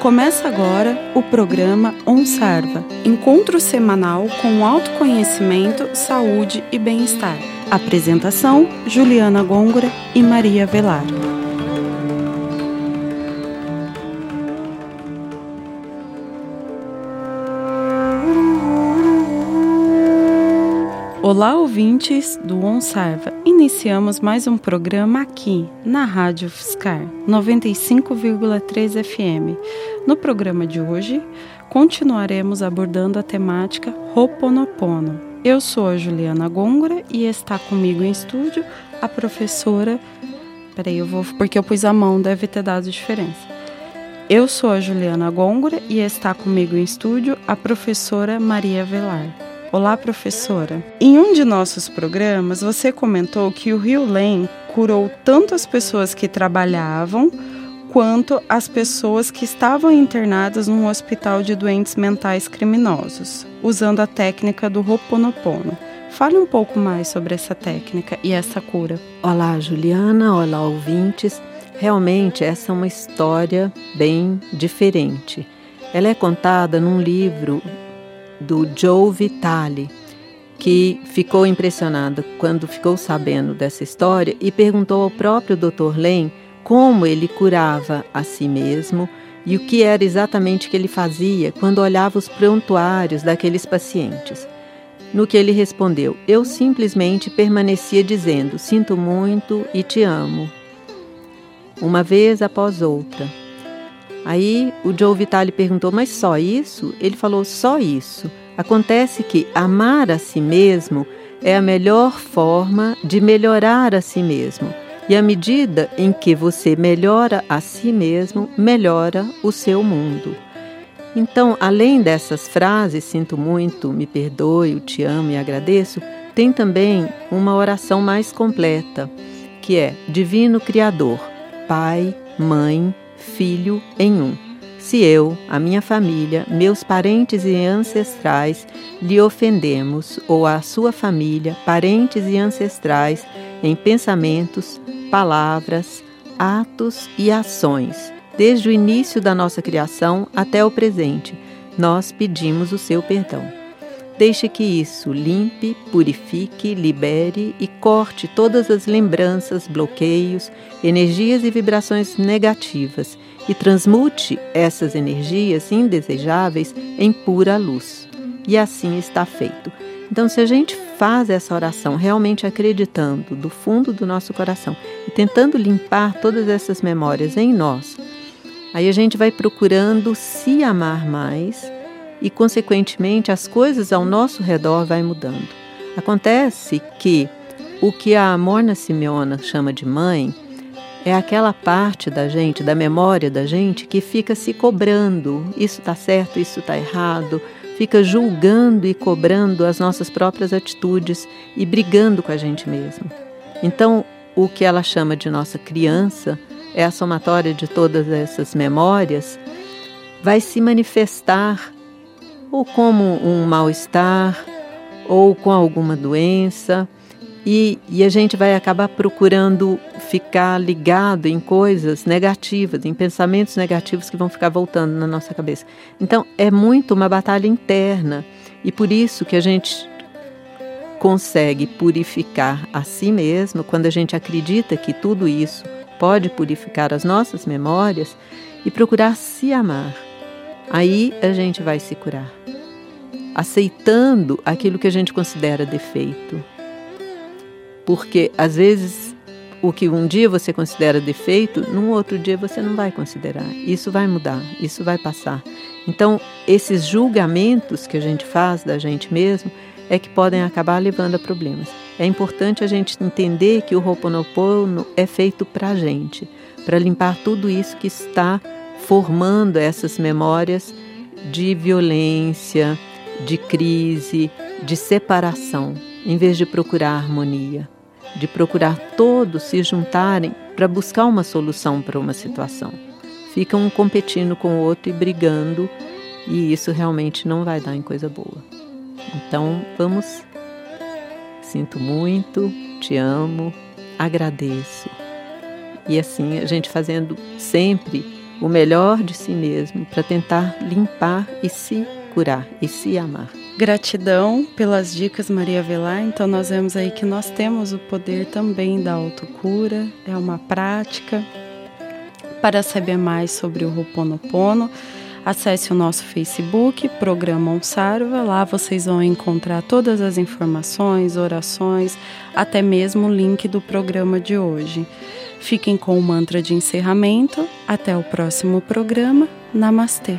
Começa agora o programa OnSarva, encontro semanal com autoconhecimento, saúde e bem-estar. Apresentação: Juliana Gôngora e Maria Velar. Olá, ouvintes do OnSarva. Iniciamos mais um programa aqui na Rádio Fiscar 95,3 FM. No programa de hoje, continuaremos abordando a temática Ho'oponopono. Eu sou a Juliana Gôngora e está comigo em estúdio a professora. Peraí, eu vou. Porque eu pus a mão, deve ter dado diferença. Eu sou a Juliana Gôngora e está comigo em estúdio a professora Maria Velar. Olá, professora. Em um de nossos programas, você comentou que o Rio Lem curou tanto as pessoas que trabalhavam quanto as pessoas que estavam internadas num hospital de doentes mentais criminosos, usando a técnica do Ho'oponopono. Fale um pouco mais sobre essa técnica e essa cura. Olá, Juliana. Olá, ouvintes. Realmente, essa é uma história bem diferente. Ela é contada num livro do Joe Vitale, que ficou impressionado quando ficou sabendo dessa história e perguntou ao próprio Dr. Len como ele curava a si mesmo e o que era exatamente que ele fazia quando olhava os prontuários daqueles pacientes. No que ele respondeu: Eu simplesmente permanecia dizendo: Sinto muito e te amo. Uma vez após outra. Aí o Joe Vitale perguntou: Mas só isso? Ele falou: Só isso. Acontece que amar a si mesmo é a melhor forma de melhorar a si mesmo. E à medida em que você melhora a si mesmo, melhora o seu mundo. Então, além dessas frases, sinto muito, me perdoe, te amo e agradeço, tem também uma oração mais completa, que é Divino Criador, Pai, Mãe, filho em um. Se eu, a minha família, meus parentes e ancestrais lhe ofendemos, ou a sua família, parentes e ancestrais, em pensamentos, palavras, atos e ações, desde o início da nossa criação até o presente, nós pedimos o seu perdão. Deixe que isso limpe, purifique, libere e corte todas as lembranças, bloqueios, energias e vibrações negativas e transmute essas energias indesejáveis em pura luz. E assim está feito. Então, se a gente faz essa oração realmente acreditando do fundo do nosso coração e tentando limpar todas essas memórias em nós, aí a gente vai procurando se amar mais e, consequentemente, as coisas ao nosso redor vai mudando. Acontece que o que a Morna Simeona chama de mãe é aquela parte da gente, da memória da gente, que fica se cobrando: isso está certo, isso está errado, fica julgando e cobrando as nossas próprias atitudes e brigando com a gente mesmo. Então, o que ela chama de nossa criança é a somatória de todas essas memórias, vai se manifestar ou como um mal-estar, ou com alguma doença, e, e, a gente vai acabar procurando ficar ligado em coisas negativas, em pensamentos negativos que vão ficar voltando na nossa cabeça. Então, é muito uma batalha interna, e por isso que a gente consegue purificar a si mesmo quando a gente acredita que tudo isso pode purificar as nossas memórias e procurar se amar. Aí a gente vai se curar, aceitando aquilo que a gente considera defeito. Porque às vezes o que um dia você considera defeito, num outro dia você não vai considerar. Isso vai mudar, isso vai passar. Então, esses julgamentos que a gente faz da gente mesmo é que podem acabar levando a problemas. É importante a gente entender que o Ho'oponopono é feito para a gente, para limpar tudo isso que está formando essas memórias de violência, de crise, de separação, em vez de procurar harmonia, de procurar todos se juntarem para buscar uma solução para uma situação. Ficam um competindo com o outro e brigando, e isso realmente não vai dar em coisa boa. Então, vamos. Sinto muito, te amo, agradeço. E assim, a gente fazendo sempre o melhor de si mesmo para tentar limpar e se curar e se amar. Gratidão pelas dicas, Maria Velar. Então, nós vemos aí que nós temos o poder também da autocura, é uma prática. Para saber mais sobre o Ho'oponopono, acesse o nosso Facebook, Programa Onsarva. Lá vocês vão encontrar todas as informações, orações, até mesmo o link do programa de hoje. Fiquem com o mantra de encerramento. Até o próximo programa. Namastê.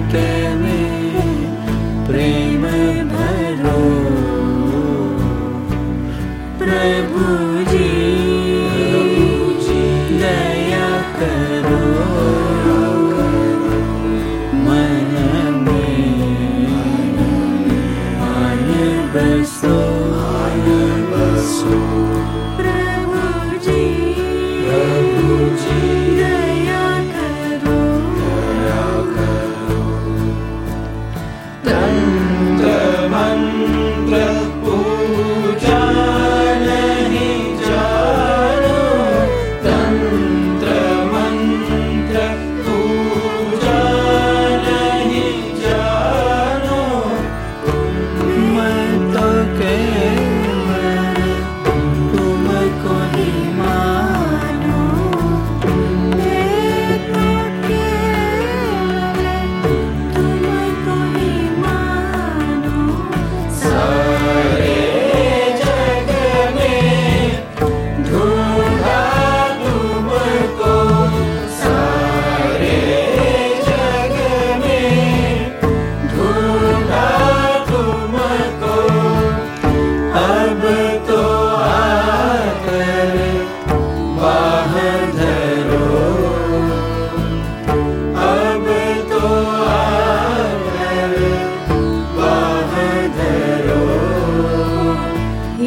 घट में प्रेम भरो। प्रभु जी दया करो। मन में आन बसो आन बसो।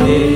here.